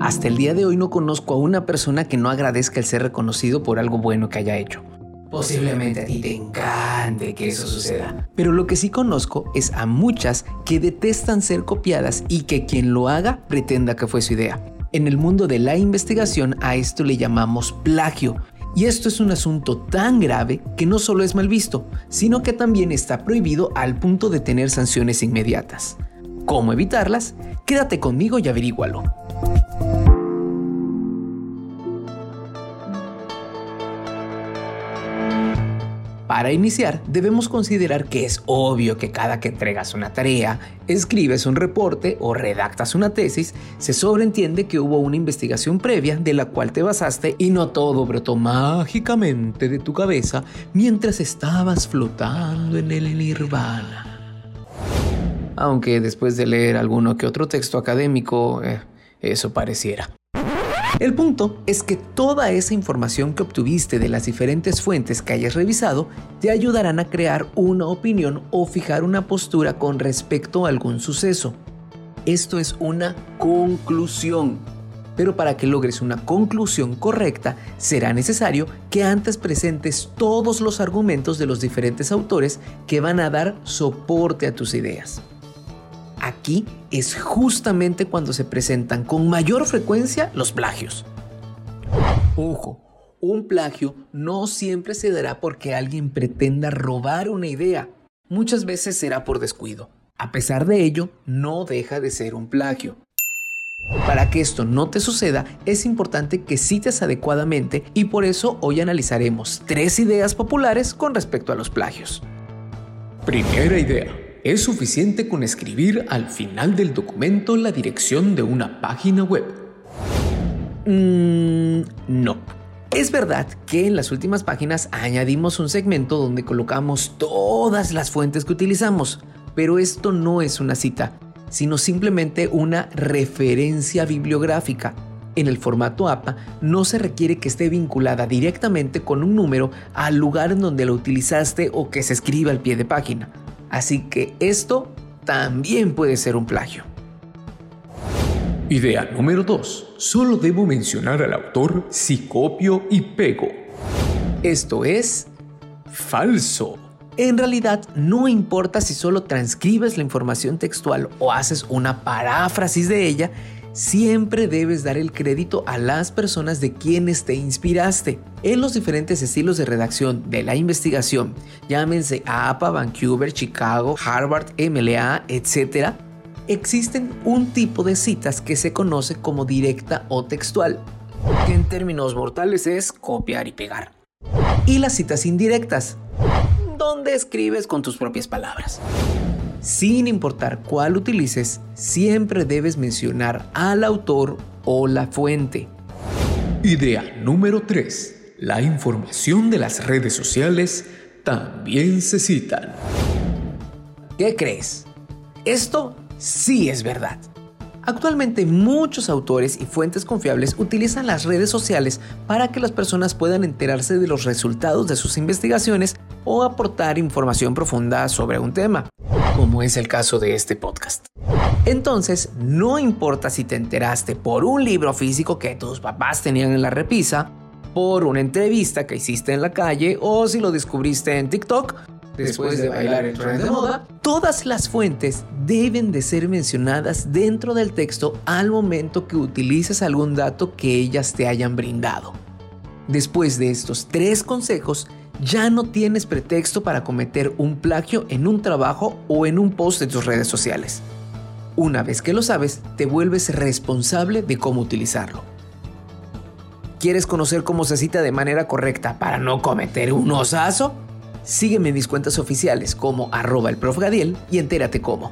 Hasta el día de hoy no conozco a una persona que no agradezca el ser reconocido por algo bueno que haya hecho. Posiblemente a ti te encante que eso suceda. Pero lo que sí conozco es a muchas que detestan ser copiadas y que quien lo haga pretenda que fue su idea. En el mundo de la investigación a esto le llamamos plagio. Y esto es un asunto tan grave que no solo es mal visto, sino que también está prohibido al punto de tener sanciones inmediatas. ¿Cómo evitarlas? Quédate conmigo y averígualo. Para iniciar, debemos considerar que es obvio que cada que entregas una tarea, escribes un reporte o redactas una tesis, se sobreentiende que hubo una investigación previa de la cual te basaste y no todo brotó mágicamente de tu cabeza mientras estabas flotando en el nirvana. Aunque después de leer alguno que otro texto académico, eh, eso pareciera. El punto es que toda esa información que obtuviste de las diferentes fuentes que hayas revisado te ayudarán a crear una opinión o fijar una postura con respecto a algún suceso. Esto es una conclusión. Pero para que logres una conclusión correcta, será necesario que antes presentes todos los argumentos de los diferentes autores que van a dar soporte a tus ideas. Aquí es justamente cuando se presentan con mayor frecuencia los plagios. Ojo, un plagio no siempre se dará porque alguien pretenda robar una idea. Muchas veces será por descuido. A pesar de ello, no deja de ser un plagio. Para que esto no te suceda, es importante que cites adecuadamente y por eso hoy analizaremos tres ideas populares con respecto a los plagios. Primera idea. Es suficiente con escribir al final del documento la dirección de una página web. Mm, no. Es verdad que en las últimas páginas añadimos un segmento donde colocamos todas las fuentes que utilizamos, pero esto no es una cita, sino simplemente una referencia bibliográfica. En el formato APA no se requiere que esté vinculada directamente con un número al lugar en donde lo utilizaste o que se escriba al pie de página. Así que esto también puede ser un plagio. Idea número 2. Solo debo mencionar al autor si copio y pego. Esto es falso. En realidad, no importa si solo transcribes la información textual o haces una paráfrasis de ella, siempre debes dar el crédito a las personas de quienes te inspiraste. En los diferentes estilos de redacción de la investigación, llámense APA, Vancouver, Chicago, Harvard, MLA, etc., existen un tipo de citas que se conoce como directa o textual, que en términos mortales es copiar y pegar. Y las citas indirectas, donde escribes con tus propias palabras. Sin importar cuál utilices, siempre debes mencionar al autor o la fuente. Idea número 3. La información de las redes sociales también se citan. ¿Qué crees? Esto sí es verdad. Actualmente muchos autores y fuentes confiables utilizan las redes sociales para que las personas puedan enterarse de los resultados de sus investigaciones o aportar información profunda sobre un tema, como es el caso de este podcast. Entonces, no importa si te enteraste por un libro físico que tus papás tenían en la repisa, por una entrevista que hiciste en la calle o si lo descubriste en TikTok, después de bailar el tren de moda, todas las fuentes deben de ser mencionadas dentro del texto al momento que utilices algún dato que ellas te hayan brindado. Después de estos tres consejos, ya no tienes pretexto para cometer un plagio en un trabajo o en un post de tus redes sociales. Una vez que lo sabes, te vuelves responsable de cómo utilizarlo. ¿Quieres conocer cómo se cita de manera correcta para no cometer un osazo? Sígueme en mis cuentas oficiales como arroba el prof. Y entérate cómo.